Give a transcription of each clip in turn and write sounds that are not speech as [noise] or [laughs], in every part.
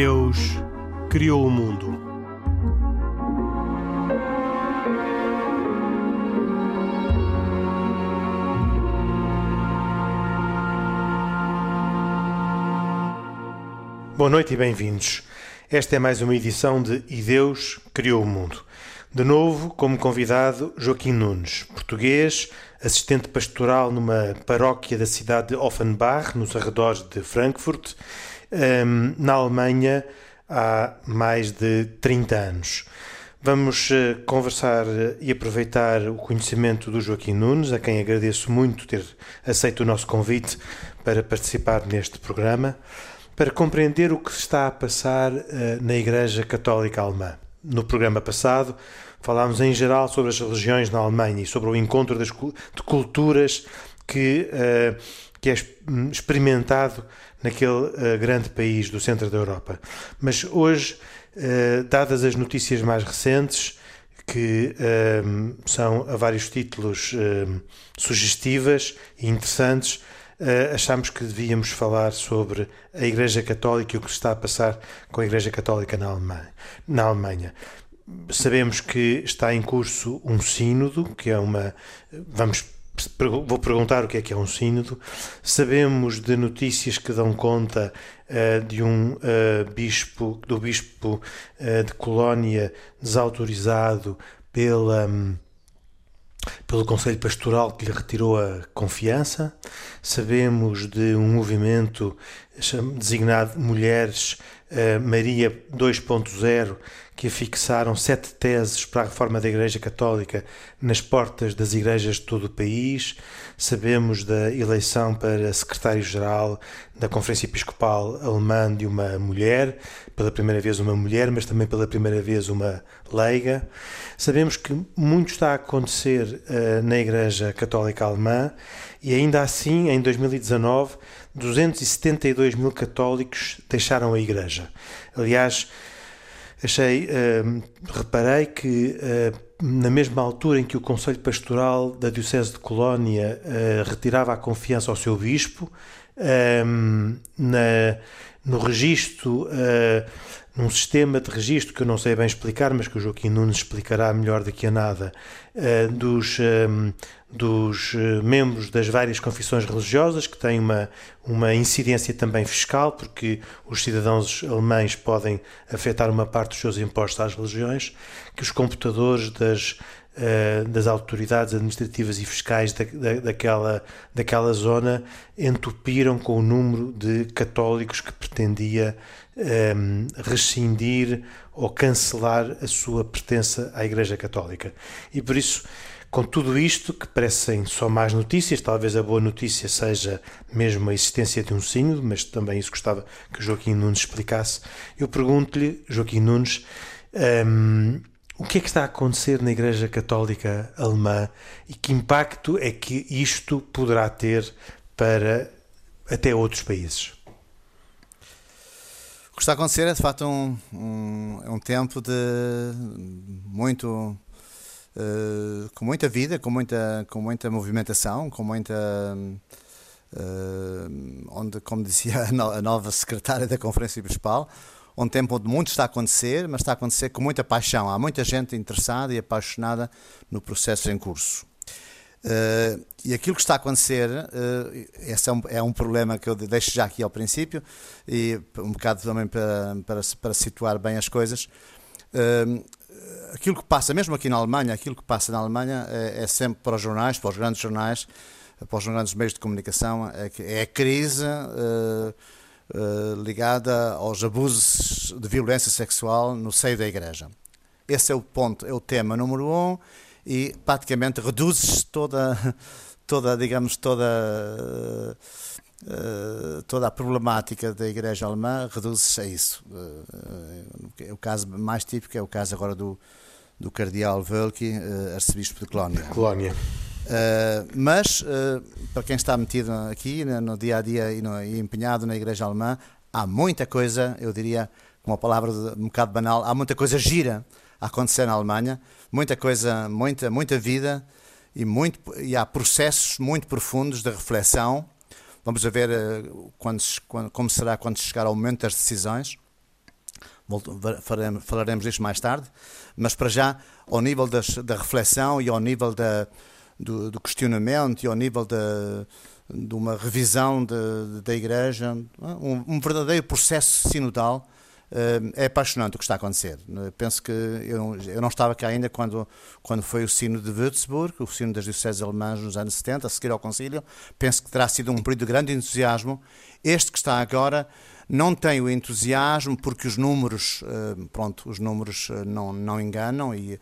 Deus criou o mundo. Boa noite e bem-vindos. Esta é mais uma edição de E Deus Criou o Mundo. De novo, como convidado, Joaquim Nunes, português, assistente pastoral numa paróquia da cidade de Offenbach, nos arredores de Frankfurt, ehm, na Alemanha, há mais de 30 anos. Vamos eh, conversar eh, e aproveitar o conhecimento do Joaquim Nunes, a quem agradeço muito ter aceito o nosso convite para participar neste programa, para compreender o que está a passar eh, na Igreja Católica Alemã. No programa passado falámos em geral sobre as religiões na Alemanha e sobre o encontro das, de culturas que, que é experimentado naquele uh, grande país do centro da Europa. Mas hoje, uh, dadas as notícias mais recentes, que são a vários títulos sugestivas e interessantes, uh, achamos que devíamos falar sobre a Igreja Católica e o que está a passar com a Igreja Católica na Alemanha. Na Alemanha. Sabemos que está em curso um sínodo, que é uma. Vamos vou perguntar o que é que é um sínodo. Sabemos de notícias que dão conta uh, de um uh, bispo, do bispo uh, de Colónia desautorizado pela. Um, pelo Conselho Pastoral que lhe retirou a confiança. Sabemos de um movimento designado Mulheres Maria 2.0 que afixaram sete teses para a reforma da Igreja Católica nas portas das igrejas de todo o país. Sabemos da eleição para secretário-geral da Conferência Episcopal Alemã de uma mulher, pela primeira vez uma mulher, mas também pela primeira vez uma leiga. Sabemos que muito está a acontecer uh, na Igreja Católica Alemã e ainda assim, em 2019, 272 mil católicos deixaram a Igreja. Aliás, achei, uh, reparei que uh, na mesma altura em que o Conselho Pastoral da Diocese de Colónia uh, retirava a confiança ao seu bispo, na, no registro num sistema de registro que eu não sei bem explicar, mas que o Joaquim Nunes explicará melhor daqui a nada, uh, dos, ehm, dos eh, membros das várias confissões religiosas, que tem uma, uma incidência também fiscal, porque os cidadãos alemães podem afetar uma parte dos seus impostos às religiões, que os computadores das, das autoridades administrativas e fiscais da, da, daquela, daquela zona entupiram com o número de católicos que pretendia um, ehm, rescindir ou cancelar a sua pertença à Igreja Católica. E por isso, com tudo isto, que parecem só más notícias, talvez a boa notícia seja mesmo a existência de um sínodo, mas também isso gostava que Joaquim Nunes explicasse. Eu pergunto-lhe, Joaquim Nunes, um, ehm, o que é que está a acontecer na Igreja Católica Alemã e que impacto é que isto poderá ter para até outros países? Que está a acontecer é de facto um, um, é um tempo de muito uh, com muita vida, com muita, com muita movimentação, com muita uh, onde, como dizia a nova secretária da Conferência Episcopal, um tempo onde muito está a acontecer, mas está a acontecer com muita paixão. Há muita gente interessada e apaixonada no processo em curso. Uh, e aquilo que está a acontecer, uh, esse é um, é um, problema que eu deixo já aqui ao princípio, e um bocado também para, para, para situar bem as coisas. Uh, aquilo que passa, mesmo aqui na Alemanha, aquilo que passa na Alemanha é, é, sempre para os jornais, para os grandes jornais, para os grandes meios de comunicação, é, é a crise ligada aos abusos de violência sexual no seio da Igreja. Esse é o ponto, é o tema número um e praticamente reduzes toda, toda digamos, toda, uh, toda a problemática da Igreja Alemã, reduzes a isso. Uh, o caso mais típico é o caso agora do, do Cardeal Völki, arcebispo de Colónia. Colónia. Mas, para quem está metido aqui no, no dia a dia e, no, e, empenhado na Igreja Alemã, há muita coisa, eu diria, com uma palavra um bocado banal, há muita coisa gira a acontecer na Alemanha, muita coisa, muita, muita vida e, muito, e há processos muito profundos de reflexão. Vamos ver uh, quando, quando, como será quando chegar ao momento das decisões. falaremos, disto mais tarde, mas para já, ao nível das, da reflexão e ao nível da, do, do questionamento e ao nível de uma revisão de, da Igreja, um, um verdadeiro processo sinodal é apaixonante o que está a acontecer. Penso que eu, eu não estava cá ainda quando, quando foi o sino de Würzburg, o sino das dioceses alemãs nos anos 70, a seguir ao concílio. Penso que terá sido um período de grande entusiasmo. Este que está agora não tem o entusiasmo porque os números, pronto, os números não, não enganam e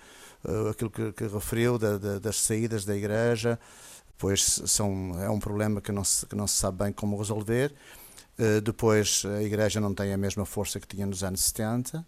aquilo que, que referiu da, da, das saídas da igreja, pois são, é um problema que não, se, que não se sabe bem como resolver. Uh, depois, a Igreja não tem a mesma força que tinha nos anos 70,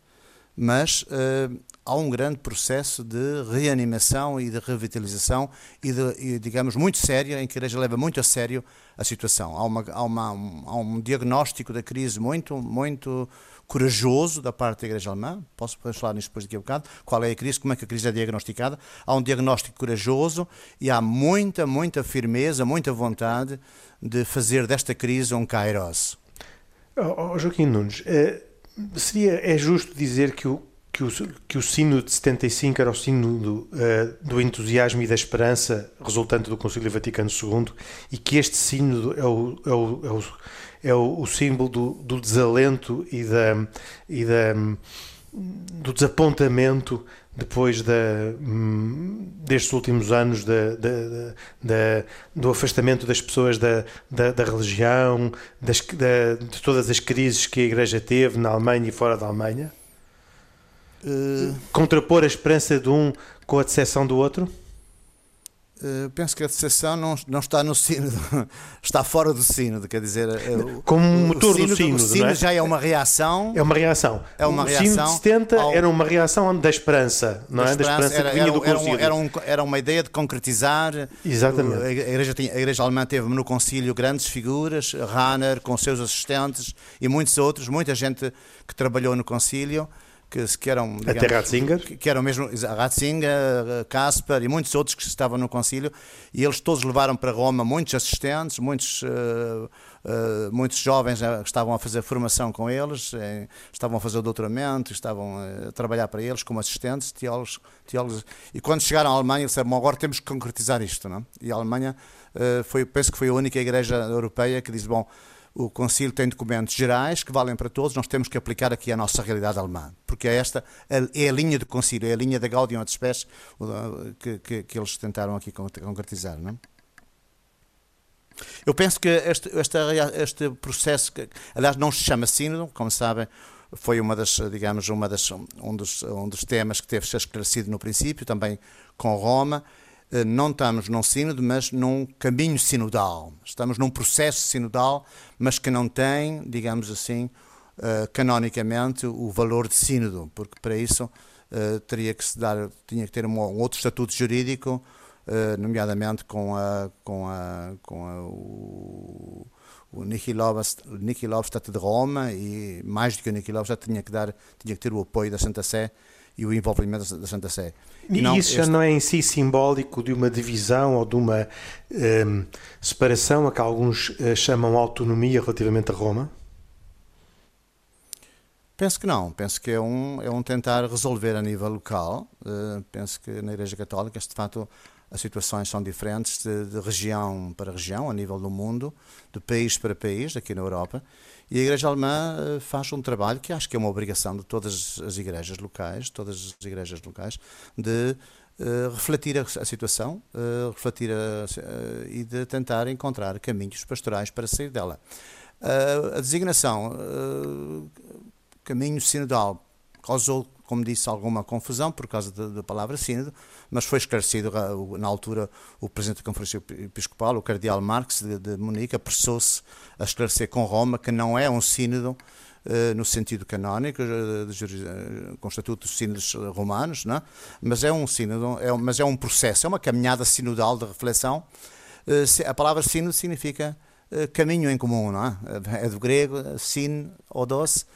mas uh, há um grande processo de reanimação e de revitalização e, de, e, digamos, muito sério, em que a Igreja leva muito a sério a situação. Há, uma, há, uma, um, há um diagnóstico da crise muito, muito corajoso da parte da Igreja Alemã. Posso falar nisso depois daqui a bocado. Qual é a crise, como é que a crise é diagnosticada. Há um diagnóstico corajoso e há muita, muita firmeza, muita vontade de fazer desta crise um kairos. Oh, oh, Joaquim Nunes, eh, seria, é justo dizer que o, que o, que o sino de 75 era o sino do, uh, do entusiasmo e da esperança resultante do Concílio Vaticano II e que este sino é o, é o, é o, é o, o símbolo do, do, desalento e, da, e da, do desapontamento depois da, destes últimos anos da, da, da, do afastamento das pessoas da, da, religião, das, de todas as crises que a Igreja teve na Alemanha e fora da Alemanha? Uh... Contrapor a esperança de um com a decepção do outro? Uh, penso que a decepção não, não está no sino, [laughs] está fora do sino, quer dizer, uh, como um motor do sino. O sino é? já é uma reação. É uma reação. É uma o reação. Sino de 70 ao... era uma reação da esperança, não da é? Esperança, da esperança era, que vinha era, do concílio. Era, um, era, uma ideia de concretizar. Exatamente. A igreja, tinha, a igreja alemã teve no concílio grandes figuras, Rahner com seus assistentes e muitos outros, muita gente que trabalhou no concílio que, que eram digamos, até Ratzinger que, que, eram mesmo Ratzinger, Casper e muitos outros que estavam no concílio e eles todos levaram para Roma muitos assistentes, muitos uh, uh, muitos jovens que estavam a fazer formação com eles, eh, estavam a fazer o doutoramento, estavam a trabalhar para eles como assistentes, teólogos, teólogos e quando chegaram à Alemanha disseram agora temos que concretizar isto, não? E a Alemanha uh, foi, penso que foi a única igreja europeia que disse bom o Concílio tem documentos gerais que valem para todos, nós temos que aplicar aqui a nossa realidade alemã, porque é esta é a linha do Concílio, é a linha da Gaudium et Spes que, que, que, eles tentaram aqui concretizar. Não é? Eu penso que este, este, este processo, que, aliás, não se chama sínodo, como sabem, foi uma das, digamos, uma das, um, dos, um dos temas que teve ser esclarecido no princípio, também com Roma. Eh, não estamos num sínodo, mas num caminho sinodal. Estamos num processo sinodal, mas que não tem, digamos assim, uh, canonicamente, o valor de sínodo, porque para isso uh, teria que se dar, tinha que ter um, outro estatuto jurídico, nomeadamente com a, com a, com a, o, o Niki Lovstadt de Roma e mais do que o Niki Lovstadt tinha que dar, tinha que ter o apoio da Santa Sé e o envolvimento da Santa Sé. E não, isso já este... não é em si simbólico de uma divisão ou de uma um, separação a que alguns uh, chamam autonomia relativamente a Roma? Penso que não. Penso que é um, é um tentar resolver a nível local. Uh, penso que na Igreja Católica, de facto, as situações são diferentes de, de, região para região, a nível do mundo, de país para país, aqui na Europa. E a Igreja Alemã eh, faz um trabalho que acho que é uma obrigação de todas as igrejas locais, todas as igrejas locais, de uh, refletir a, a situação, uh, refletir a, uh, e de tentar encontrar caminhos pastorais para sair dela. a designação caminho sinodal causou como disse, alguma confusão por causa da palavra sínodo, mas foi esclarecido na altura o presidente da Conferência Episcopal, o cardeal Marx de, de Munique, apressou-se a esclarecer com Roma que não é um sínodo uh, no sentido canónico, de, uh, com o estatuto dos sínodos romanos, não é? mas é um sínodo, é, mas é um processo, é uma caminhada sinodal de reflexão. a palavra sínodo significa caminho em comum, não é? É do grego, sin, odos,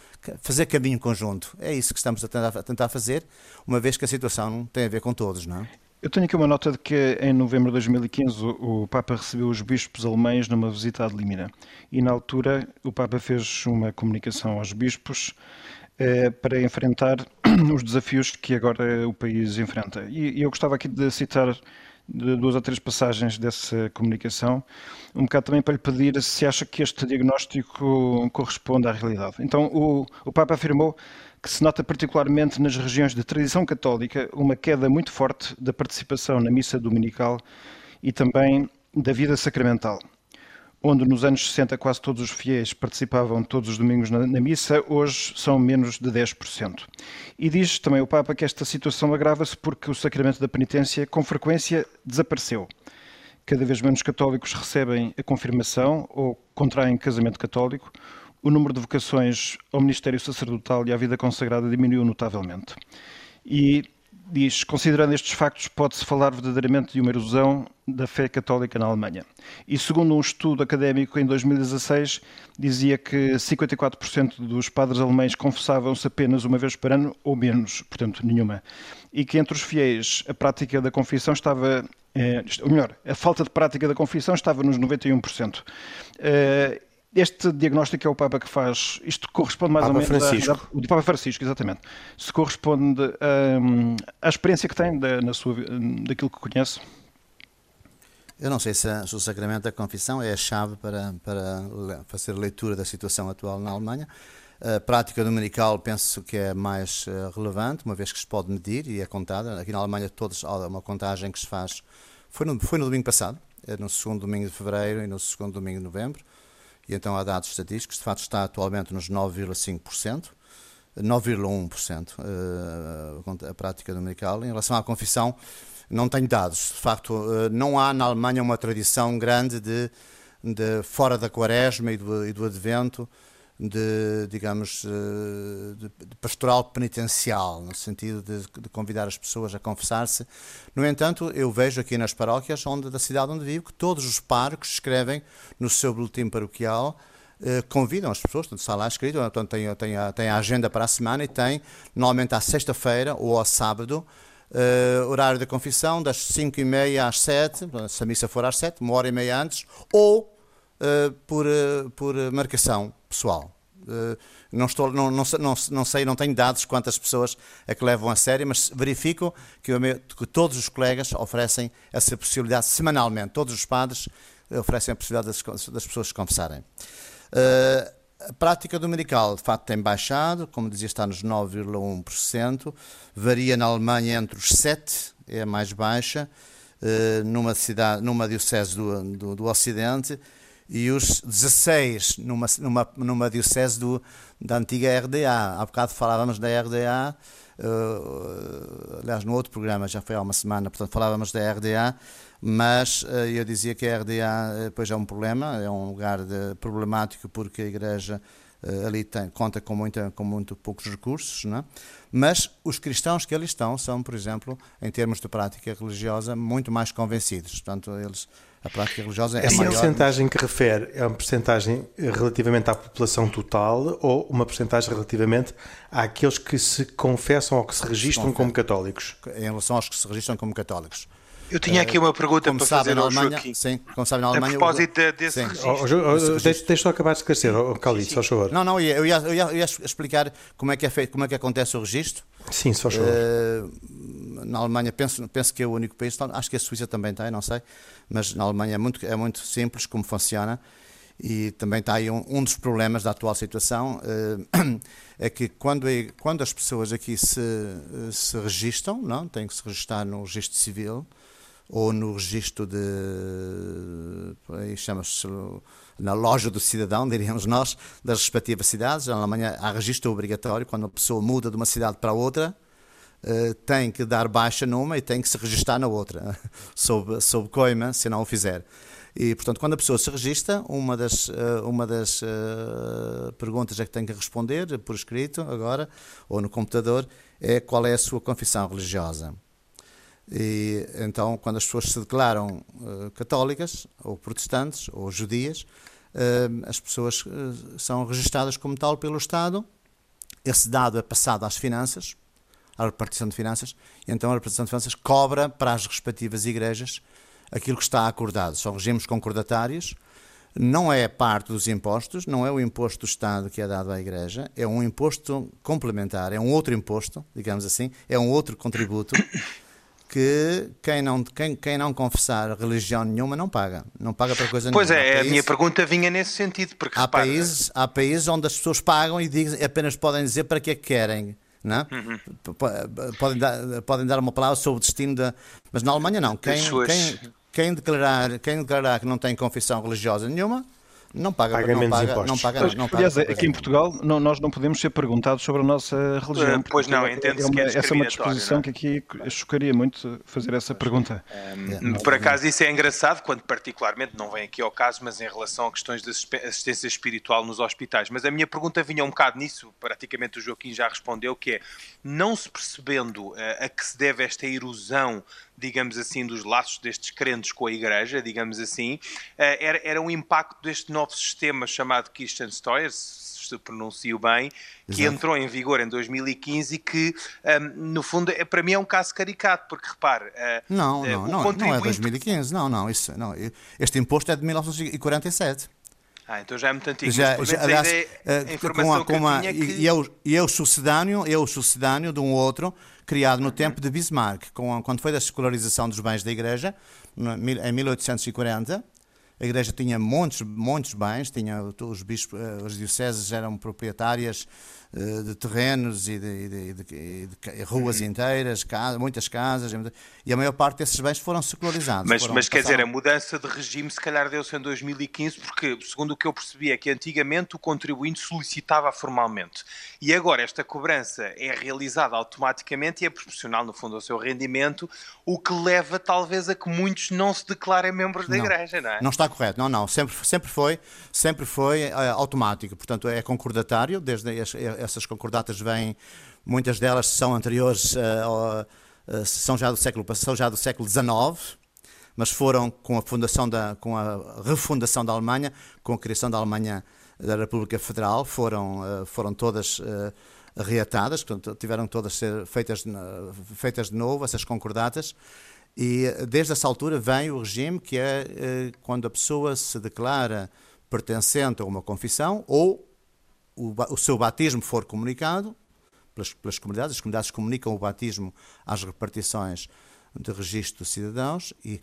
fazer caminho conjunto. É isso que estamos a tentar fazer, uma vez que a situação tem a ver com todos, não é? Eu tenho aqui uma nota de que em novembro de 2015 o Papa recebeu os bispos alemães numa visita à Limina e na altura o Papa fez uma comunicação aos bispos para enfrentar [clears throat] os desafios que agora o país enfrenta. E eu gostava aqui de citar de duas ou três passagens dessa comunicação, um bocado também para lhe pedir se acha que este diagnóstico corresponde à realidade. Então, o, o Papa afirmou que se nota particularmente nas regiões de tradição católica uma queda muito forte da participação na missa dominical e também da vida sacramental onde nos anos 60 quase todos os fiéis participavam todos os domingos na, na, missa, hoje são menos de 10%. E diz também o Papa que esta situação agrava-se porque o sacramento da penitência, com frequência, desapareceu. Cada vez menos católicos recebem a confirmação ou contraem casamento católico. O número de vocações ao ministério sacerdotal e à vida consagrada diminuiu notavelmente. E diz: considerando estes factos, pode-se falar verdadeiramente de uma erosão da fé católica na Alemanha. E segundo um estudo académico em 2016, dizia que 54% dos padres alemães confessavam-se apenas uma vez por ano ou menos, portanto, nenhuma. E que entre os fiéis a prática da confissão estava. Eh, ou melhor, a falta de prática da confissão estava nos 91%. Eh, este diagnóstico é o Papa que faz. Isto corresponde mais Papa ou menos. Francisco. A, o Papa Francisco, exatamente. Se corresponde um, à experiência que tem da, na sua, daquilo que conhece. Eu não sei se, se, o sacramento da confissão é a chave para, para fazer leitura da situação atual na Alemanha. A prática dominical penso que é mais uh, relevante, uma vez que se pode medir e é contada. Aqui na Alemanha todos há uma contagem que se faz. Foi no, foi no domingo passado, é no segundo domingo de fevereiro e no segundo domingo de novembro então há dados estatísticos, de facto está atualmente nos 9,5%, 9,1% eh, a prática dominical. Em relação à confissão, não tenho dados. De facto, eh, não há na Alemanha uma tradição grande de, de fora da quaresma e do, e do advento, de, digamos, eh, de pastoral penitencial, no sentido de, de convidar as pessoas a confessar-se. No entanto, eu vejo aqui nas paróquias onde, da cidade onde vivo que todos os párocos escrevem no seu boletim paroquial eh, convidam as pessoas, portanto, está lá escrito, então tem, tem, a, tem a agenda para a semana e tem, normalmente à sexta-feira ou ao sábado, uh, horário da confissão, das 5 e meia às 7, se a missa for às 7, uma hora e meia antes, ou uh, por, uh, por marcação pessoal. Uh, não, estou, não, não, não, não, sei, não tenho dados quantas pessoas é que levam a sério, mas verifico que, que todos os colegas oferecem essa possibilidade semanalmente. Todos os padres oferecem a possibilidade das, das pessoas se confessarem. Uh, a prática dominical, de facto, tem baixado, como dizia, está nos 9,1%, varia na Alemanha entre os 7%, é a mais baixa, uh, numa, cidade, numa diocese do, do, do Ocidente, e os 16 numa, numa, numa diocese do, da antiga RDA. Há bocado falávamos da RDA, uh, eh, aliás, no outro programa, já foi há uma semana, portanto, falávamos da RDA, mas uh, eu dizia que a RDA eh, é um problema, é um lugar de, problemático porque a Igreja uh, ali tem, conta com, muita, com muito poucos recursos, não é? mas os cristãos que ali estão são, por exemplo, em termos de prática religiosa, muito mais convencidos. Portanto, eles a prática religiosa é Essa maior. Essa porcentagem que refere é uma porcentagem relativamente à população total ou uma porcentagem relativamente àqueles que se confessam ou que se registram como católicos? Em relação aos que se registram como católicos. Eu tinha aqui uma pergunta como para fazer ao Alemanha, Joaquim. Sim, como sabe na Alemanha. A propósito o... desse sim. registro. Oh, oh, deixa só acabar de esclarecer, oh, Calito, só favor. Não, não, eu ia, eu, ia, eu ia, explicar como é que é feito, como é que acontece o registro. Sim, só favor. Uh, na Alemanha, penso, penso que é o único país, acho que a Suíça também tem, não sei, mas na Alemanha é muito, é muito simples como funciona e também está aí um, um dos problemas da atual situação uh, [clears throat] é que quando, é, quando as pessoas aqui se, se registram, não, têm que se registrar no registro civil, ou no registro de. aí chama-se na loja do cidadão, diríamos nós, das respectivas cidades. Na Alemanha há registro obrigatório, quando a pessoa muda de uma cidade para outra, uh, tem que dar baixa numa e tem que se registrar na outra, [laughs] sob, sob coima, se não o fizer. E, portanto, quando a pessoa se registra, uma das, uh, uma das uh, perguntas é que tem que responder por escrito agora, ou no computador, é qual é a sua confissão religiosa. E então, quando as pessoas se declaram uh, católicas, ou protestantes, ou judias, uh, as pessoas uh, são registadas como tal pelo Estado. Esse dado é passado às finanças, à repartição de finanças, e então a repartição de finanças cobra para as respectivas igrejas aquilo que está acordado. São regimes concordatários. não é parte dos impostos, não é o imposto do Estado que é dado à Igreja, é um imposto complementar, é um outro imposto, digamos assim, é um outro contributo que quem não, quem, quem não confessar religião nenhuma não paga. Não paga para coisa pois nenhuma. Pois é, países, a minha pergunta vinha nesse sentido. Porque, há, países, há países onde as pessoas pagam e dizem, apenas podem dizer para que é que querem. Não? É? Uhum. Podem, dar, podem dar uma palavra sobre o destino da. Mas na Alemanha não. Quem, quem, quem, declarar, quem declarar que não tem confissão religiosa nenhuma não paga, paga não, paga, impostos. não paga, não paga. Aliás, aqui em Portugal não, nós não podemos ser perguntados sobre a nossa religião. Uh, pois não, entende-se é que é Essa é uma disposição não? que aqui chocaria muito fazer essa pergunta. Um, por acaso isso é engraçado, quando particularmente, não vem aqui ao caso, mas em relação a questões de assistência espiritual nos hospitais. Mas a minha pergunta vinha um bocado nisso, praticamente o Joaquim já respondeu, que é, não se percebendo uh, a que se deve esta erosão digamos assim, dos laços destes crentes com a Igreja, digamos assim, era, era um impacto deste novo sistema chamado Christian Steuer, se pronuncio bem, que Exato. entrou em vigor em 2015 e que, um, no fundo, é, para mim é um caso caricato, porque repare... Uh, não, não, não, contribuinte... não é 2015, não, não, isso, não, este imposto é de 1947. Ah, então já é muito antigo. Já, já, aliás, a, ideia, a informação com a, com a, que... E é o, e é o sucedâneo, é o sucedâneo de um outro criado no tempo de Bismarck, com, quando foi da secularização dos bens da Igreja, em 1840. A Igreja tinha muitos, muitos bens, tinha os bispos, eh, as dioceses eram proprietárias de terrenos e de, de, de, de ruas uhum. inteiras, muitas casas, e a maior parte desses bens foram secularizados. Mas, foram, mas quer dizer, a mudança de regime se calhar deu-se em 2015, porque, segundo o que eu percebi, é que antigamente o contribuinte solicitava formalmente. E agora esta cobrança é realizada automaticamente e é proporcional, no fundo, ao seu rendimento, o que leva talvez a que muitos não se declarem membros da não, Igreja, não é? Não está correto, não, não. Sempre, sempre foi, sempre foi uh, automático. Portanto, é concordatário, desde essas concordatas vêm, muitas delas são anteriores, uh, uh, são já do século são já do século XIX, mas foram com a fundação da, com a refundação da Alemanha, com a criação da Alemanha da República Federal, foram, uh, foram todas reatadas, portanto, tiveram todas ser feitas, feitas de novo, essas concordatas, e desde essa altura vem o regime que é quando a pessoa se declara pertencente a uma confissão ou o, o seu batismo for comunicado pelas, pelas comunidades, as comunidades comunicam o batismo às repartições de registro de cidadãos e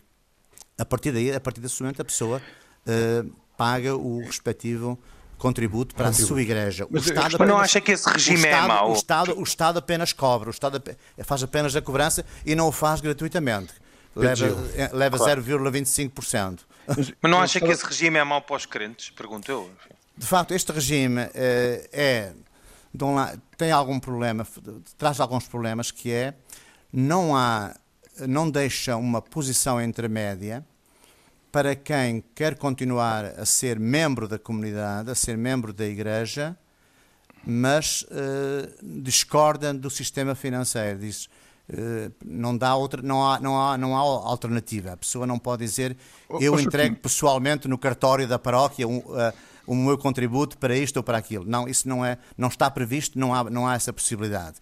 a partir daí, a partir desse momento, a pessoa uh, paga o respectivo contributo para contributo. a sua igreja. Mas o Estado apenas, não acha que esse regime é Estado, é mau? O Estado, o Estado apenas cobra, o Estado faz apenas a cobrança e não o faz gratuitamente. Leva, eh, leva claro. 0,25%. Mas, mas não acha que esse regime é mau para os crentes? Pergunto eu. De facto, este regime uh, é, lado, tem algum problema, traz alguns problemas, que é não há, não deixa uma posição intermédia para quem quer continuar a ser membro da comunidade, a ser membro da igreja, mas uh, discorda do sistema financeiro. Diz, uh, não, dá outra, não, há, não, há, não há alternativa. A pessoa não pode dizer eu entrego pessoalmente no cartório da paróquia um, uh, o meu contributo para isto ou para aquilo. Não, isso não, é, não está previsto, não há, não há essa possibilidade.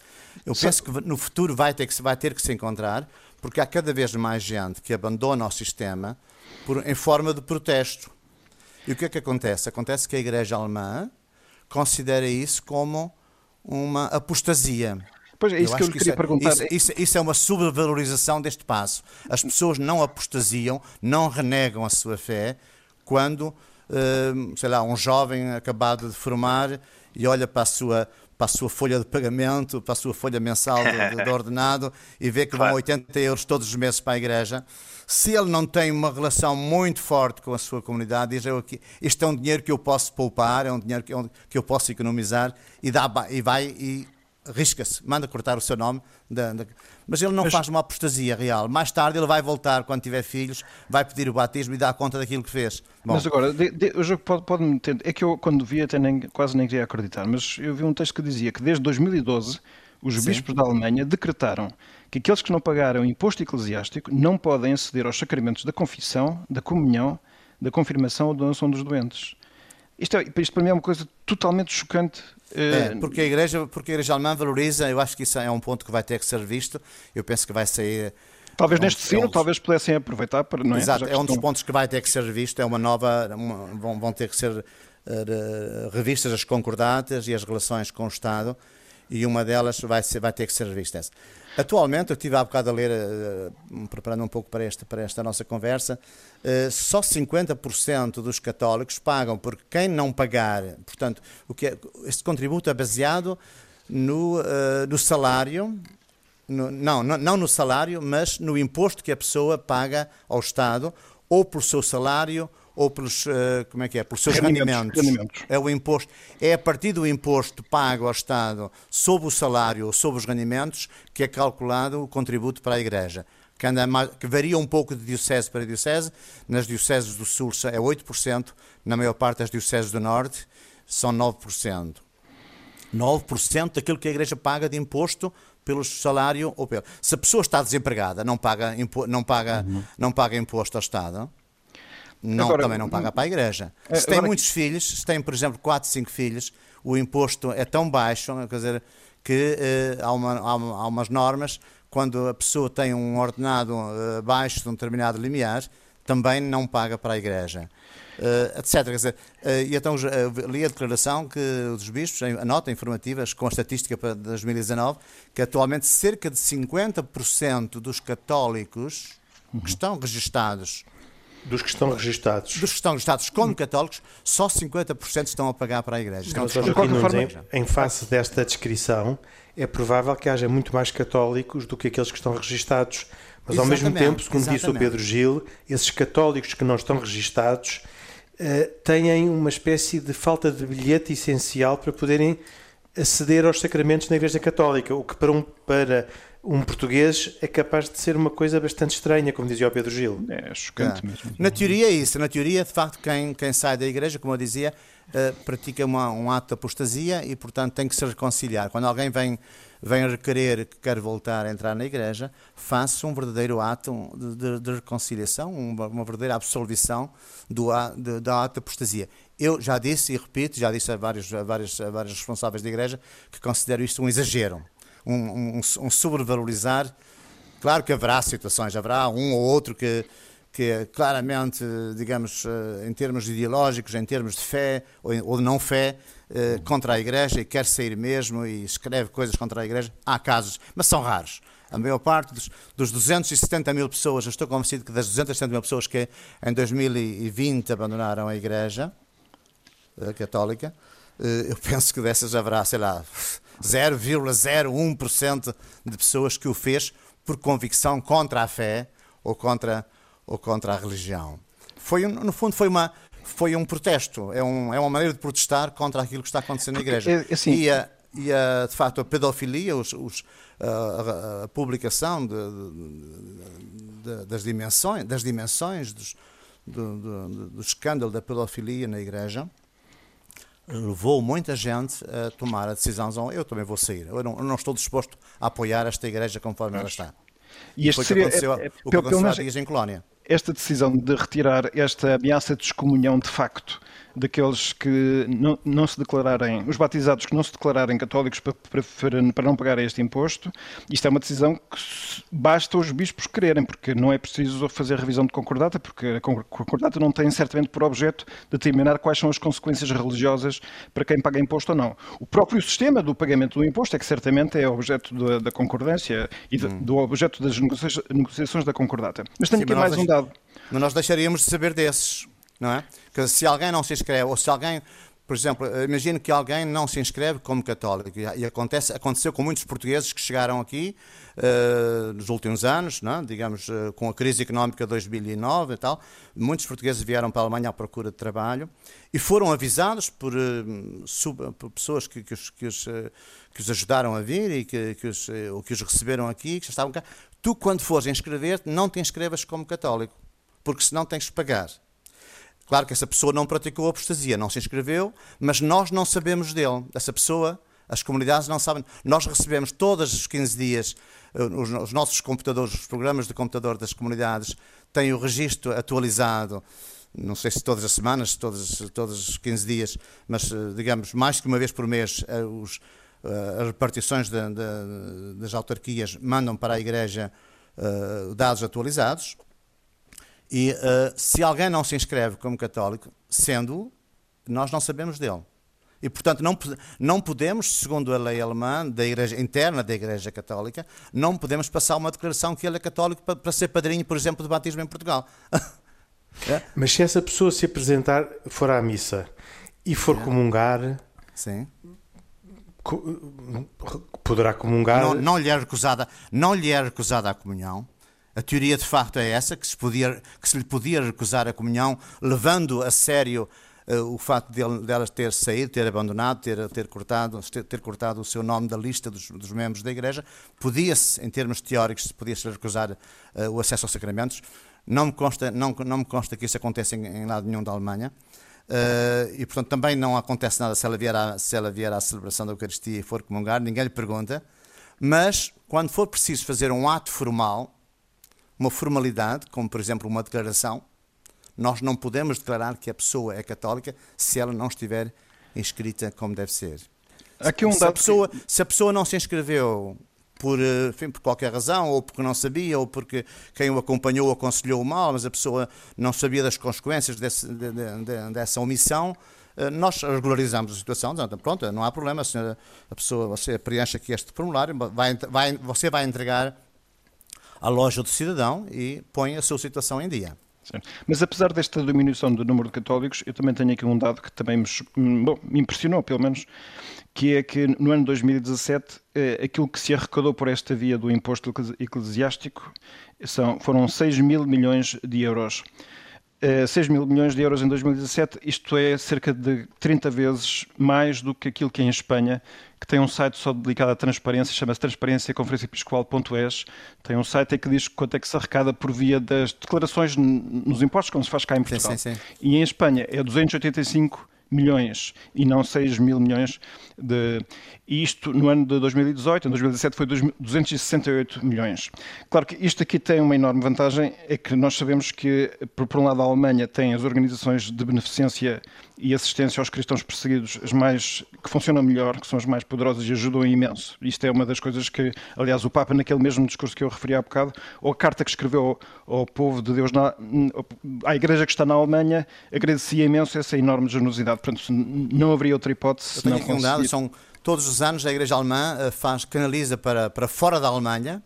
Eu Só... penso que no futuro vai ter, que, vai ter que se encontrar, porque há cada vez mais gente que abandona o sistema por, em forma de protesto. E o que é que acontece? Acontece que a Igreja Alemã considera isso como uma apostasia. Pois é isso eu que eu queria isso é, perguntar. Isso, isso, isso, é uma subvalorização deste passo. As pessoas não apostasiam, não renegam a sua fé quando sei lá, um jovem acabado de formar e olha para a sua para a sua folha de pagamento, para a sua folha mensal de, de [laughs] ordenado e vê que vão 80 euros todos os meses para a igreja. Se ele não tem uma relação muito forte com a sua comunidade, diz eu aqui, isto é um dinheiro que eu posso poupar, é um dinheiro que eu, que eu posso economizar e, dá, e vai e risca-se, manda cortar o seu nome, da, da... mas ele não mas... faz uma apostasia real. Mais tarde ele vai voltar, quando tiver filhos, vai pedir o batismo e dar conta daquilo que fez. Bom. Mas agora, de, de, o jogo pode, pode me É que eu, quando vi, até nem, quase nem queria acreditar, mas eu vi um texto que dizia que desde 2012 os Sim. bispos da Alemanha decretaram que aqueles que não pagaram imposto eclesiástico não podem aceder aos sacramentos da confissão, da comunhão, da confirmação ou da doação dos doentes. Isto, é, isto para mim é uma coisa totalmente chocante. É, porque, a igreja, porque a Igreja Alemã valoriza, eu acho que isso é um ponto que vai ter que ser visto. Eu penso que vai sair Talvez neste sino, é um talvez pudessem aproveitar para. Não é? Exato, é um dos pontos que vai ter que ser visto, é uma nova. Uma, vão, vão ter que ser uh, revistas as concordatas e as relações com o Estado, e uma delas vai, ser, vai ter que ser revista. Atualmente, eu estive há bocado a ler, uh, preparando um pouco para esta, para esta nossa conversa, uh, só 50% dos católicos pagam, porque quem não pagar, portanto, o que é, este contributo é baseado no, uh, no salário, no, não, não, não no salário, mas no imposto que a pessoa paga ao Estado, ou pelo seu salário, ou pelos, uh, como é que é, pelos seus rendimentos. rendimentos. É o imposto, é a partir do imposto pago ao Estado sobre o salário ou sobre os rendimentos que é calculado o contributo para a Igreja. Que, anda mais, que varia um pouco de diocese para diocese. Nas dioceses do Sul é 8%, na maior parte das dioceses do Norte são 9%. 9% daquilo que a Igreja paga de imposto pelo salário ou pelo. Se a pessoa está desempregada, não paga, impo... não paga, uhum. não paga imposto ao Estado não, agora, também não paga para a igreja. É, se tem muitos filhos, se tem, por exemplo, 4, 5 filhos, o imposto é tão baixo, quer dizer, que uh, há, uma, há, há, umas normas, quando a pessoa tem um ordenado uh, baixo de um determinado limiar, também não paga para a igreja. Uh, etc. Quer dizer, uh, e então uh, li a declaração que os bispos, a nota informativa com a estatística para 2019, que atualmente cerca de 50% dos católicos uhum. que estão registados dos que estão registados. Dos que estão registados como católicos, só 50% estão a pagar para a Igreja. Mas, Nunes, em, em face desta descrição, é provável que haja muito mais católicos do que aqueles que estão registados. Mas exatamente, ao mesmo tempo, segundo exatamente. disse o Pedro Gil, esses católicos que não estão registados uh, têm uma espécie de falta de bilhete essencial para poderem aceder aos sacramentos na Igreja Católica, o que para um, para um português é capaz de ser uma coisa bastante estranha, como dizia o Pedro Gil. É chocante é. mesmo. Na teoria é isso. Na teoria, de facto, quem, quem sai da igreja, como eu dizia, uh, pratica uma, um ato de apostasia e, portanto, tem que se reconciliar. Quando alguém vem, vem requerer que quer voltar a entrar na igreja, faça um verdadeiro ato de, de, de reconciliação, uma, uma, verdadeira absolvição do, de, do ato de apostasia. Eu já disse e repito, já disse a vários, a vários, a vários responsáveis da igreja que considero isto um exagero um, um, um sobrevalorizar. Claro que haverá situações, haverá um ou outro que, que claramente, digamos, eh, em termos ideológicos, em termos de fé ou de não fé, eh, contra a Igreja e quer sair mesmo e escreve coisas contra a Igreja. Há casos, mas são raros. A maior parte dos, dos 270 mil pessoas, eu estou convencido que das 270 mil pessoas que em 2020 abandonaram a Igreja a eh, Católica, eu penso que dessas haverá, sei lá, 0,01% de pessoas que o fez por convicção contra a fé ou contra, ou contra a religião. Foi, no fundo, foi uma, foi um protesto, é, um, é uma maneira de protestar contra aquilo que está acontecendo na igreja. É, assim, e, a, e a, de facto a pedofilia, os, os, a, a, publicação de, de, de, das dimensões, das dimensões dos, do, do, do escândalo da pedofilia na igreja, levou muita gente a tomar a decisão, eu também vou sair, eu não, eu não estou disposto a apoiar esta igreja conforme ela está. E este seria, aconteceu, é, é, o que aconteceu há dias em Colónia. Esta decisão de retirar esta ameaça de excomunhão de facto daqueles que não, não, se declararem, os batizados que não se declararem católicos para, para, para, não pagar este imposto, isto é uma decisão que basta os bispos quererem, porque não é preciso fazer revisão de concordata, porque a concordata não tem certamente por objeto determinar quais são as consequências religiosas para quem paga imposto ou não. O próprio sistema do pagamento do imposto é que certamente é objeto da, da concordância e hum. do objeto das negociações da concordata. Mas tenho Sim, aqui mais um dado. Mas nós deixaríamos de saber desses não é? Se alguém não se inscreve, ou se alguém, por exemplo, imagino que alguém não se inscreve como católico, e acontece, aconteceu com muitos portugueses que chegaram aqui uh, nos últimos anos, não é? digamos, uh, com a crise económica de 2009 e tal, muitos portugueses vieram para a Alemanha à procura de trabalho e foram avisados por, uh, sub, por pessoas que, que, os, que, os, que, os, ajudaram a vir e que, que, os, que os receberam aqui, que já estavam cá. Tu, quando fores inscrever-te, não te inscrevas como católico, porque senão tens que pagar. Claro que essa pessoa não praticou apostasia, não se inscreveu, mas nós não sabemos dele. Essa pessoa, as comunidades não sabem. Nós recebemos todos os 15 dias eh, os, os nossos computadores, os programas de computador das comunidades têm o registro atualizado não sei se todas as semanas, todos, todos os 15 dias, mas eh, digamos mais que uma vez por mês, eh, os, as repartições de, de, das autarquias mandam para a Igreja dados atualizados. E uh, se alguém não se inscreve como católico, sendo, nós não sabemos dele. E, portanto, não, não podemos, segundo a lei alemã, da igreja, interna da Igreja Católica, não podemos passar uma declaração que ele é católico para, para ser padrinho, por exemplo, de batismo em Portugal. [laughs] é? Mas se essa pessoa se apresentar, for à missa e for é. comungar, Sim. poderá comungar. Não, não, lhe é recusada, não lhe é recusada a comunhão. A teoria de facto é essa, que se, podia, que se lhe podia recusar a comunhão, levando a sério uh, o facto de, dela ter saído, ter abandonado, ter, ter, cortado, ter, ter cortado o seu nome da lista dos, dos membros da Igreja, podia-se, em termos teóricos, podia-se recusar uh, o acesso aos sacramentos. Não me consta, não, não me consta que isso aconteça em, em lado nenhum da Alemanha. Uh, e, portanto, também não acontece nada se ela, vier à, se ela vier à celebração da Eucaristia e for comungar, ninguém lhe pergunta. Mas, quando for preciso fazer um ato formal, uma formalidade, como por exemplo uma declaração, nós não podemos declarar que a pessoa é católica se ela não estiver inscrita como deve ser. Aqui um se, a pessoa, que... se a pessoa não se inscreveu por, eh, enfim, por qualquer razão, ou porque não sabia, ou porque quem o acompanhou aconselhou mal, mas a pessoa não sabia das consequências desse, de, de, de, dessa omissão, eh, nós regularizamos a situação, dizendo, pronto, não há problema, a, senhora, a pessoa, você preenche aqui este formulário, vai, vai, você vai entregar à loja do cidadão e põe a sua situação em dia. Mas apesar desta diminuição do número de católicos, eu também tenho aqui um dado que também me, hum, bom, me impressionou, pelo menos, que é que no ano 2017 eh, aquilo que se arrecadou por esta via do imposto eclesiástico são, foram 6 mil milhões de euros. 6 eh, mil milhões de euros em 2017, isto é cerca de 30 vezes mais do que aquilo que é em Espanha, que tem um site só dedicado à transparência, chama-se transparênciaconferenciaepiscopal.es. Tem um site em que diz quanto é que se arrecada por via das declarações nos impostos, como se faz cá em Portugal. Sim, sim, sim. E em Espanha é 285 milhões e não 6 mil milhões de isto no ano de 2018, em 2017 foi 268 milhões. Claro que isto aqui tem uma enorme vantagem, é que nós sabemos que, por um lado, a Alemanha tem as organizações de beneficência e assistência aos cristãos perseguidos as mais que funcionam melhor, que são as mais poderosas e ajudam imenso. Isto é uma das coisas que, aliás, o Papa, naquele mesmo discurso que eu referi há bocado, ou a carta que escreveu ao, ao povo de Deus, na, à igreja que está na Alemanha, agradecia imenso essa enorme generosidade. Portanto, não haveria outra hipótese. Eu tenho não um são todos os anos a Igreja Alemã eh, faz, canaliza para, para fora da Alemanha,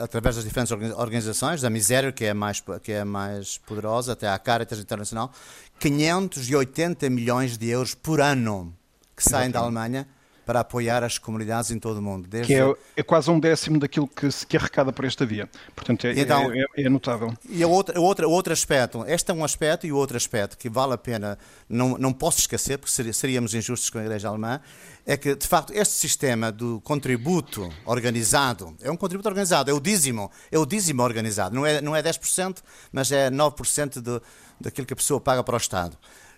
através das diferentes organizações, da Miséria, que é mais, que é mais poderosa, até à Caritas Internacional, 580 milhões de euros por ano que saem da Alemanha para apoiar as comunidades em todo o mundo. Desde... Que é, é, quase um décimo daquilo que se que arrecada por esta via. Portanto, é, então, é, é, é notável. E outro, aspecto, este é um aspecto e outro aspecto que vale a pena, não, não posso esquecer, porque seríamos injustos com a Igreja Alemã, é que, de facto, este sistema do contributo organizado, é um contributo organizado, é o dízimo, é o dízimo organizado, não é, não é 10%, mas é 9% do, daquilo que a pessoa paga para o Estado.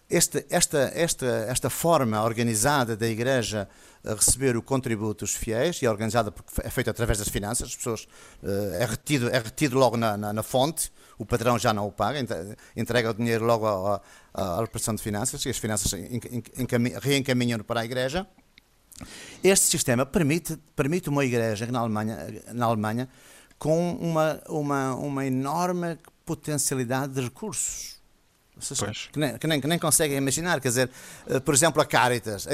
Esta, esta, esta forma organizada da Igreja a receber o contributo dos fiéis, e é organizada porque é feita através das finanças, as pessoas, eh, é, retido, é retido logo na, na, na fonte, o padrão já não o paga, entrega o dinheiro logo à, à de finanças, e as finanças reencaminham para a Igreja. Este sistema permite, permite uma igreja na Alemanha, na Alemanha com uma, uma, uma enorme potencialidade de recursos que nem, que, nem, que nem conseguem imaginar. Quer dizer, eh, por exemplo, a Caritas.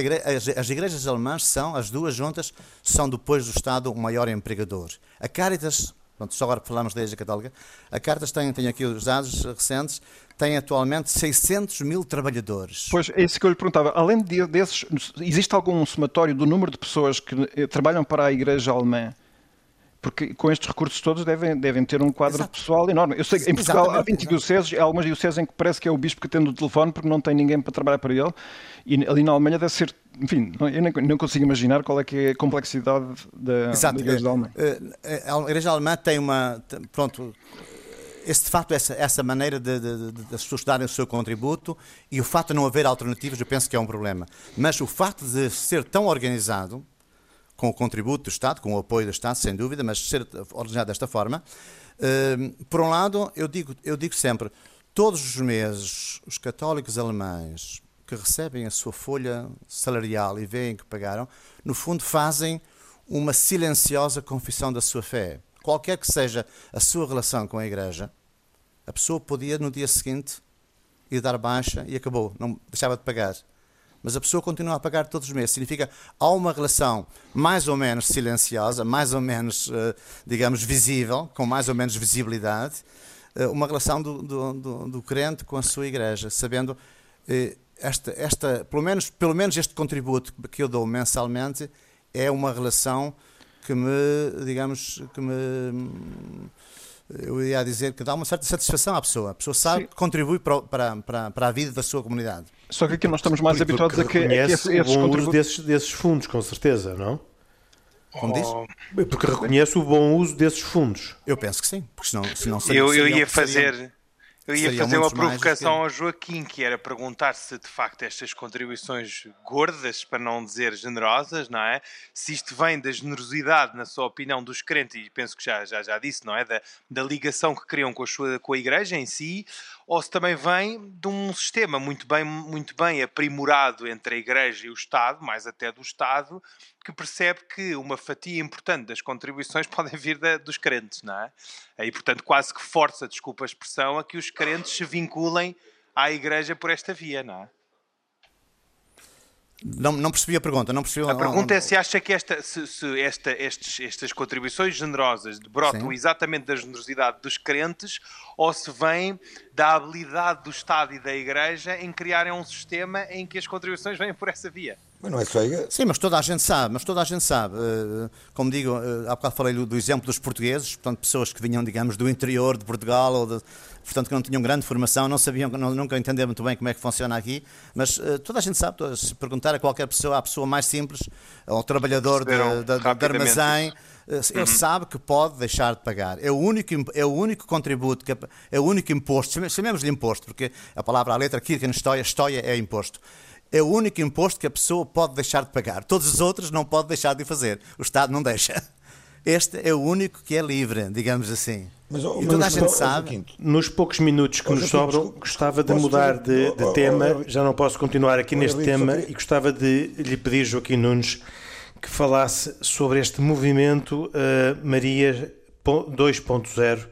As igrejas alemãs são, as duas juntas, são depois do Estado o maior empregador. A Caritas, pronto, só agora falamos da Igreja Católica, a Caritas tem, tem aqui os dados recentes, tem atualmente 600 mil trabalhadores. Pois, é isso que eu lhe perguntava. Além desses, existe algum somatório do número de pessoas que eh, trabalham para a Igreja Alemã porque com estes recursos todos devem, devem ter um quadro Exato. pessoal enorme. Eu sei que em Portugal Exatamente. há 20 dioceses, há algumas dioceses em que parece que é o bispo que atende o telefone porque não tem ninguém para trabalhar para ele, e ali na Alemanha deve ser, enfim, eu nem, não consigo imaginar qual é que é a complexidade da, da Igreja Alemã. Eh, eh, a Igreja Alemã tem uma, pronto, esse, de facto, essa, essa maneira de, de, de, as pessoas darem o seu contributo e o facto de não haver alternativas, eu penso que é um problema. Mas o facto de ser tão organizado, com o contributo do Estado, com o apoio do Estado, sem dúvida, mas ser organizado desta forma. Uh, por um lado, eu digo, eu digo sempre, todos os meses, os católicos alemães que recebem a sua folha salarial e veem que pagaram, no fundo fazem uma silenciosa confissão da sua fé. qualquer que seja a sua relação com a igreja, a pessoa podia no dia seguinte ir dar baixa e acabou, não deixava de pagar. Mas a pessoa continua a pagar todos os meses. Significa há uma relação mais ou menos silenciosa, mais ou menos, eh, digamos, visível, com mais ou menos visibilidade, eh, uma relação do, do, do, do crente com a sua igreja, sabendo eh, esta, esta, pelo, menos, pelo menos este contributo que eu dou mensalmente é uma relação que me, digamos, que me eu ia dizer que dá uma certa satisfação à pessoa. A pessoa sabe Sim. que contribui para, para, para, a vida da sua comunidade. Só que aqui nós estamos mais Porque habituados a que, a que esses, esses o bom uso desses, desses fundos, com certeza, não? Como diz? Oh. Porque reconhece o bom uso desses fundos. Eu penso que sim, porque senão, senão seria, eu, eu ia fazer. Eu ia fazer uma provocação ao Joaquim, que era perguntar se de facto estas contribuições gordas, para não dizer generosas, não é? Se isto vem da generosidade, na sua opinião, dos crentes, e penso que já, já, já disse, não é? Da, da ligação que criam com a, sua, com a igreja em si, ou se também vem de um sistema muito bem, muito bem aprimorado entre a igreja e o Estado, mais até do Estado, que percebe que uma fatia importante das contribuições [laughs] podem vir da, dos crentes, não é? E, portanto, quase que força, desculpa a expressão, a que os crentes se vinculem à igreja por esta via, não é? Não, não percebi a pergunta. Não percebi... A pergunta é se acha que esta, se, se esta, estes, estas contribuições generosas brotam Sim. exatamente da generosidade dos crentes ou se vêm da habilidade do Estado e da Igreja em criarem um sistema em que as contribuições vêm por essa via. Mas não é só Sim, mas toda a gente sabe, mas toda a gente sabe. Eh, como digo, eh, há bocado falei do exemplo dos portugueses, portanto, pessoas que vinham, digamos, do interior de Portugal, ou de, portanto, que não tinham grande formação, não sabiam, não, nunca entenderam muito bem como é que funciona aqui, mas uh, toda a gente sabe, se perguntar a qualquer pessoa, à pessoa mais simples, ao trabalhador de, de, de armazém, ele uhum. sabe que pode deixar de pagar. É o único, é o único contributo, é o único imposto, chamemos de imposto, porque a palavra, a letra Kirchensteuer, Steuer é imposto é o único imposto que a pessoa pode deixar de pagar. Todos os outros não pode deixar de fazer. O Estado não deixa. Este é o único que é livre, digamos assim. Mas, oh, e toda mas, a gente oh, sabe. Nos poucos minutos que oh, nos sobram, gostava de mudar de, de oh, tema. Já não posso continuar aqui neste tema e gostava de lhe pedir, Joaquim Nunes, que falasse sobre este movimento uh, Maria 2.0,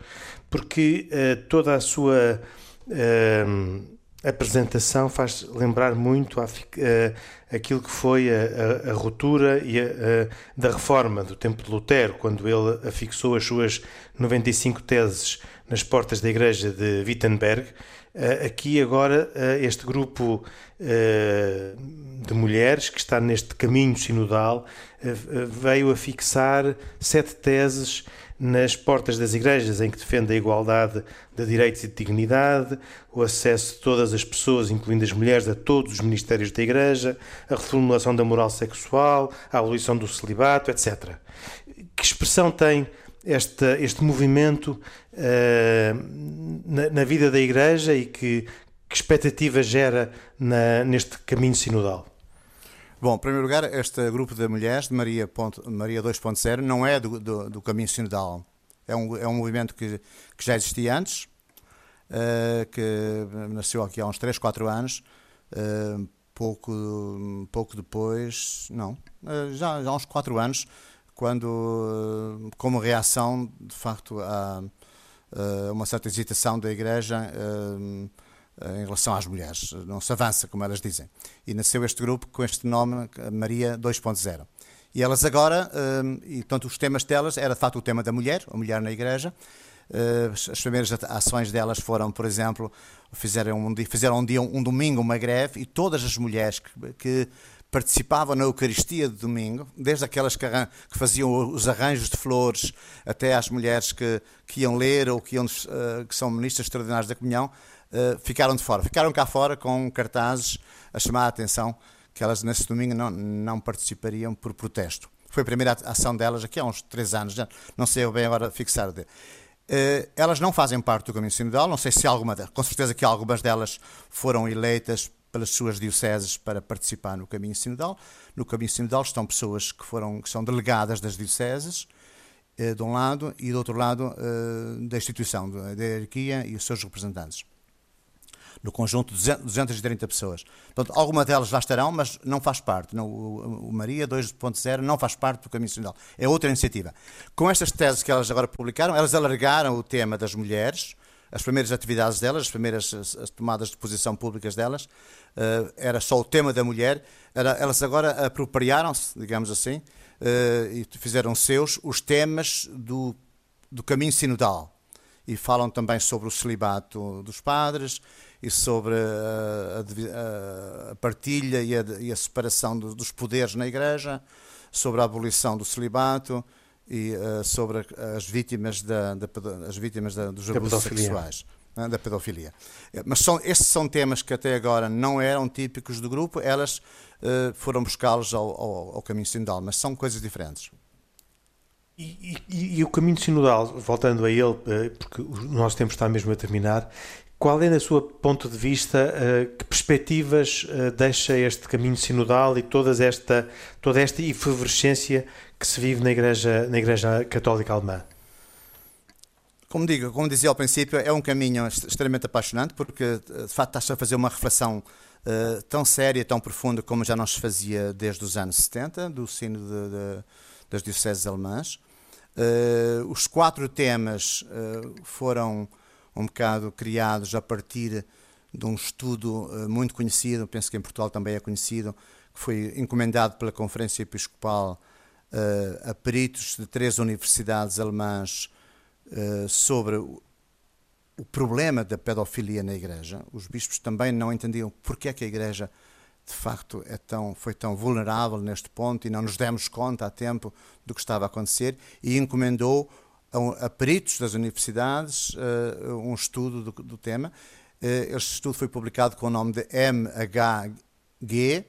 porque uh, toda a sua. Uh, apresentação faz lembrar muito a, a, aquilo que foi a, a ruptura e da reforma do tempo de Lutero, quando ele afixou as suas 95 teses nas portas da igreja de Wittenberg. Aqui agora este grupo de mulheres que está neste caminho sinodal veio a fixar sete teses nas portas das igrejas, em que defende a igualdade de direitos e de dignidade, o acesso de todas as pessoas, incluindo as mulheres, a todos os ministérios da igreja, a reformulação da moral sexual, a abolição do celibato, etc. Que expressão tem este, movimento uh, na, na, vida da igreja e que, que expectativa gera na, neste caminho sinodal? Bom, em primeiro lugar, este grupo de mulheres, de Maria, Maria 2.0, não é do, do, do, caminho sinodal. É um, é um movimento que, que já existia antes, uh, que nasceu aqui há uns 3, 4 anos. Uh, pouco, pouco depois, não, uh, já, já há uns 4 anos, quando, como reação, de facto, a, uma certa hesitação da Igreja em relação às mulheres. Não se avança, como elas dizem. E nasceu este grupo com este nome, Maria 2.0. E elas agora, hum, e portanto os temas delas era de facto o tema da mulher, a mulher na igreja. Hum, as primeiras ações delas foram, por exemplo, fizeram um dia, fizeram um, dia, um domingo uma greve e todas as mulheres que, que participavam na Eucaristia de domingo, desde aquelas que, que, faziam os arranjos de flores até às mulheres que, que iam ler ou que, iam, que são ministras extraordinárias da comunhão, uh, ficaram de fora. Ficaram cá fora com cartazes a chamar a atenção que elas nesse domingo não, não participariam por protesto. Foi a primeira ação delas aqui há uns três anos, não sei bem agora fixar. De. Uh, elas não fazem parte do caminho sinodal, não sei se alguma, com certeza que algumas delas foram eleitas pelas suas dioceses para participar no caminho sinodal. No caminho sinodal estão pessoas que foram que são delegadas das dioceses, uh, de um lado, e do outro lado da instituição, da hierarquia e os seus representantes. No conjunto, 230 pessoas. Portanto, algumas delas lá estarão, mas não faz parte. Não, o, Maria 2.0 não faz parte do Caminho Sinodal. É outra iniciativa. Com estas teses que elas agora publicaram, elas alargaram o tema das mulheres, as primeiras atividades delas, as primeiras as tomadas de posição públicas delas, uh, era só o tema da mulher. Era, elas agora apropriaram-se, digamos assim, uh, e fizeram seus os temas do, do caminho sinodal. E falam também sobre o celibato dos padres e sobre a, a, a partilha e a, e a separação do, dos poderes na Igreja, sobre a abolição do celibato e uh, sobre as vítimas, da, da, as vítimas da, dos abusos sexuais né, da pedofilia. Eh, mas são, estes são temas que até agora não eram típicos do grupo, elas uh, foram buscá-los ao, ao, ao, caminho sinodal, mas são coisas diferentes. E, e, e, o caminho sinodal, voltando a ele, porque o nosso tempo está mesmo a terminar, qual é, na sua ponto de vista, que perspectivas deixa este caminho sinodal e toda esta, toda esta efervescência que se vive na Igreja, na igreja Católica Alemã? Como digo, como dizia ao princípio, é um caminho extremamente apaixonante, porque de facto está-se a fazer uma reflexão tão séria, tão profunda como já não se fazia desde os anos 70, do sino de, de, das dioceses alemãs. Os quatro temas foram um bocado criados a partir de um estudo muito conhecido, penso que em Portugal também é conhecido, que foi encomendado pela Conferência Episcopal uh, a peritos de três universidades alemãs uh, sobre o, problema da pedofilia na Igreja. Os bispos também não entendiam porque é que a Igreja de facto é tão, foi tão vulnerável neste ponto e não nos demos conta a tempo do que estava a acontecer e encomendou a, a peritos das universidades uh, um estudo do, do tema. Uh, este estudo foi publicado com o nome de MHG,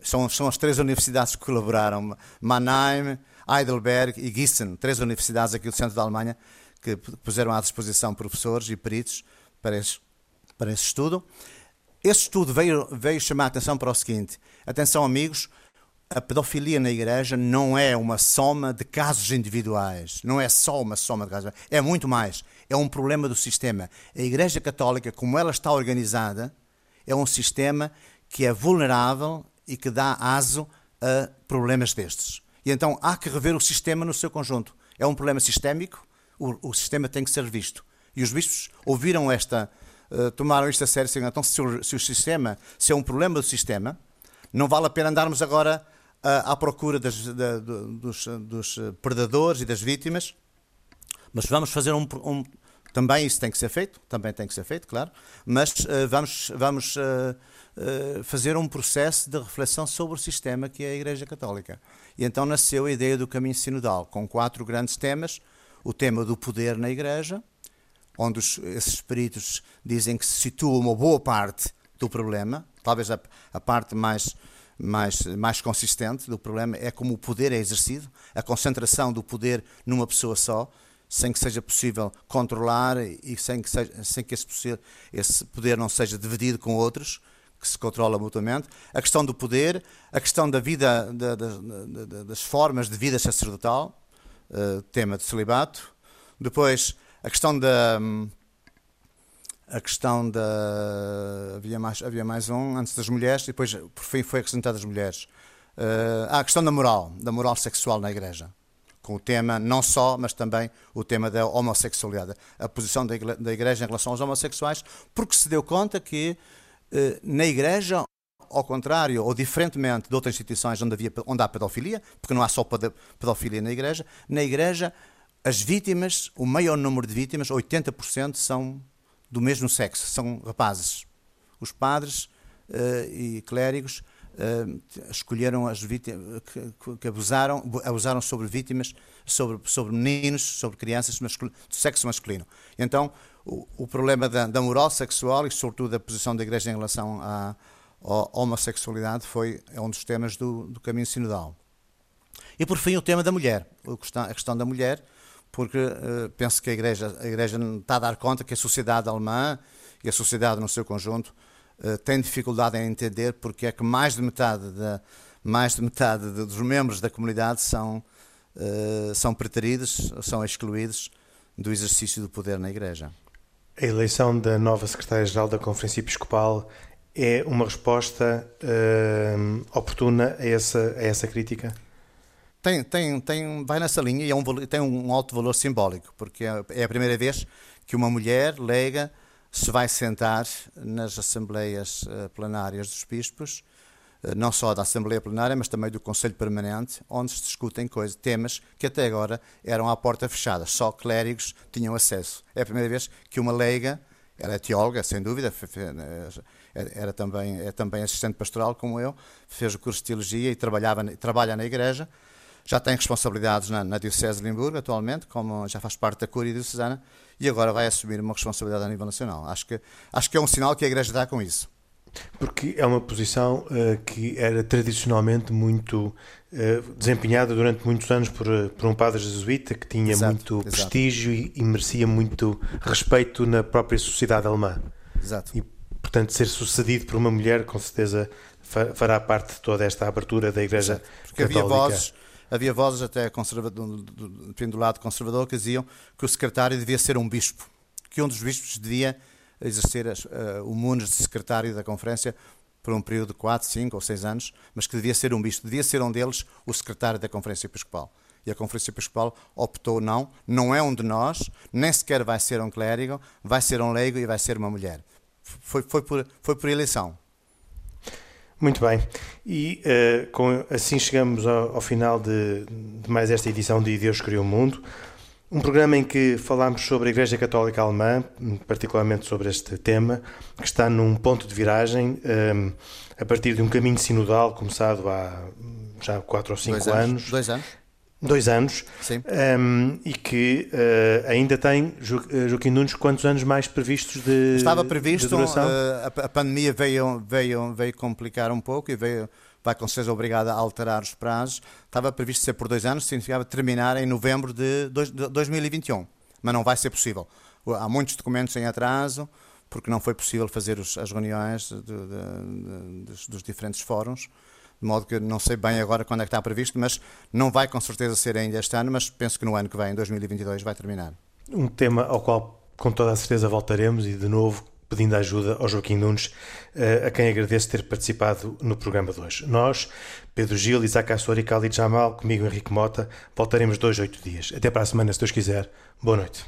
são, são as três universidades que colaboraram, Mannheim, Heidelberg e Gießen, três universidades aqui do centro da Alemanha, que puseram à disposição professores e peritos para esse, para esse estudo. Esse estudo veio, veio chamar a atenção para o seguinte: atenção, amigos, a pedofilia na igreja não é uma soma de casos individuais, não é só uma soma de casos, é muito mais. É um problema do sistema. A Igreja Católica, como ela está organizada, é um sistema que é vulnerável e que dá aso a problemas destes. E então há que rever o sistema no seu conjunto. É um problema sistémico, o, o sistema tem que ser visto. E os bispos ouviram esta, uh, tomaram isto a sério, assim, então se o, se o, sistema, se é um problema do sistema, não vale a pena andarmos agora à procura das, da, dos, dos, predadores e das vítimas, mas vamos fazer um, um, também isso tem que ser feito, também tem que ser feito, claro, mas uh, vamos, vamos uh, fazer um processo de reflexão sobre o sistema que é a Igreja Católica. E então nasceu a ideia do caminho sinodal, com quatro grandes temas: o tema do poder na Igreja, onde os, esses espíritos dizem que se situa uma boa parte do problema, talvez a, a parte mais mais, mais consistente. Do problema é como o poder é exercido, a concentração do poder numa pessoa só, sem que seja possível controlar e sem que, seja, sem que esse, esse poder não seja dividido com outros, que se controla mutuamente, a questão do poder, a questão da vida, da, da, da, das formas de vida sacerdotal, uh, tema de celibato, depois a questão da a questão da havia mais havia mais um antes das mulheres e depois por fim foi acrescentada as mulheres. Uh, ah, a questão da moral da moral sexual na igreja com o tema não só, mas também o tema da homossexualidade, a posição da Igreja em relação aos homossexuais, porque se deu conta que eh, na Igreja, ao contrário, ou diferentemente de outras instituições onde, havia, onde há pedofilia, porque não há só pedofilia na Igreja, na Igreja as vítimas, o maior número de vítimas, 80% são do mesmo sexo, são rapazes. Os padres uh, e clérigos uh, escolheram as vítimas que, que, abusaram, abusaram sobre vítimas, sobre, sobre meninos, sobre crianças do sexo masculino. Então, o, o problema da, da, moral sexual e, sobretudo, da posição da Igreja em relação à, à homossexualidade foi é um dos temas do, do caminho sinodal. E, por fim, o tema da mulher, a questão da mulher, porque uh, penso que a Igreja, a Igreja está a dar conta que a sociedade alemã e a sociedade no seu conjunto uh, tem dificuldade em entender porque é que mais de metade, de, mais de metade dos membros da comunidade são, uh, são preteridos, são excluídos do exercício do poder na Igreja. A eleição da nova secretária-geral da Conferência Episcopal é uma resposta oportuna a essa, a essa crítica? Tem, tem, tem, vai nessa linha e é um, tem um alto valor simbólico, porque é, é a primeira vez que uma mulher leiga se vai sentar nas assembleias uh, plenárias dos bispos, uh, não só da Assembleia Plenária, mas também do Conselho Permanente, onde se discutem coisas, temas que até agora eram à porta fechada, só clérigos tinham acesso. É a primeira vez que uma leiga, ela é teóloga, sem dúvida, era também, é também assistente pastoral como eu, fez o curso de teologia e trabalhava, trabalha na igreja, já tem responsabilidades na, na Diocese de Limburgo atualmente, como já faz parte da Cúria Diocesana, e agora vai assumir uma responsabilidade a nível nacional. Acho que, acho que é um sinal que a Igreja dá com isso. Porque é uma posição uh, que era tradicionalmente muito uh, desempenhada durante muitos anos por, uh, por um padre jesuíta que tinha exato, muito exato. prestígio e, e, merecia muito respeito na própria sociedade alemã. Exato. E, portanto, ser sucedido por uma mulher, com certeza, fará parte de toda esta abertura da Igreja exato. Porque Católica. havia vozes havia vozes até do, do, do lado conservador que diziam que o secretário devia ser um bispo, que um dos bispos devia exercer as, uh, o mundo de secretário da conferência por um período de 4, 5 ou 6 anos, mas que devia ser um bispo, devia ser um deles o secretário da Conferência Episcopal. E a Conferência Episcopal optou não, não é um de nós, nem sequer vai ser um clérigo, vai ser um leigo e vai ser uma mulher. Foi, foi, por, foi por eleição. Muito bem. E uh, com, assim chegamos ao, ao final de, de, mais esta edição de Deus Criou o Mundo. Um programa em que falámos sobre a Igreja Católica Alemã, particularmente sobre este tema, que está num ponto de viragem, um, eh, a partir de um caminho sinodal começado há já quatro ou cinco dois anos. anos. Dois anos dois anos um, e que uh, ainda tem jo eh, Joaquim Nunes quantos anos mais previstos de estava previsto de duração? Uh, a, a, pandemia veio veio veio complicar um pouco e veio vai com certeza obrigada a alterar os prazos. Estava previsto ser por dois anos significava terminar em novembro de, dois, de 2021 mas não vai ser possível. Há muitos documentos em atraso porque não foi possível fazer os, as reuniões de, de, dos, dos diferentes fóruns de modo que não sei bem agora quando é que está previsto, mas não vai com certeza ser ainda este ano, mas penso que no ano que vem, em 2022, vai terminar. Um tema ao qual com toda a certeza voltaremos e de novo pedindo ajuda ao Joaquim Nunes, eh, a quem agradeço ter participado no programa de hoje. Nós, Pedro Gil, Isaac Assor e Khalid Jamal, comigo Henrique Mota, voltaremos dois, oito dias. Até para a semana, se Deus quiser. Boa noite.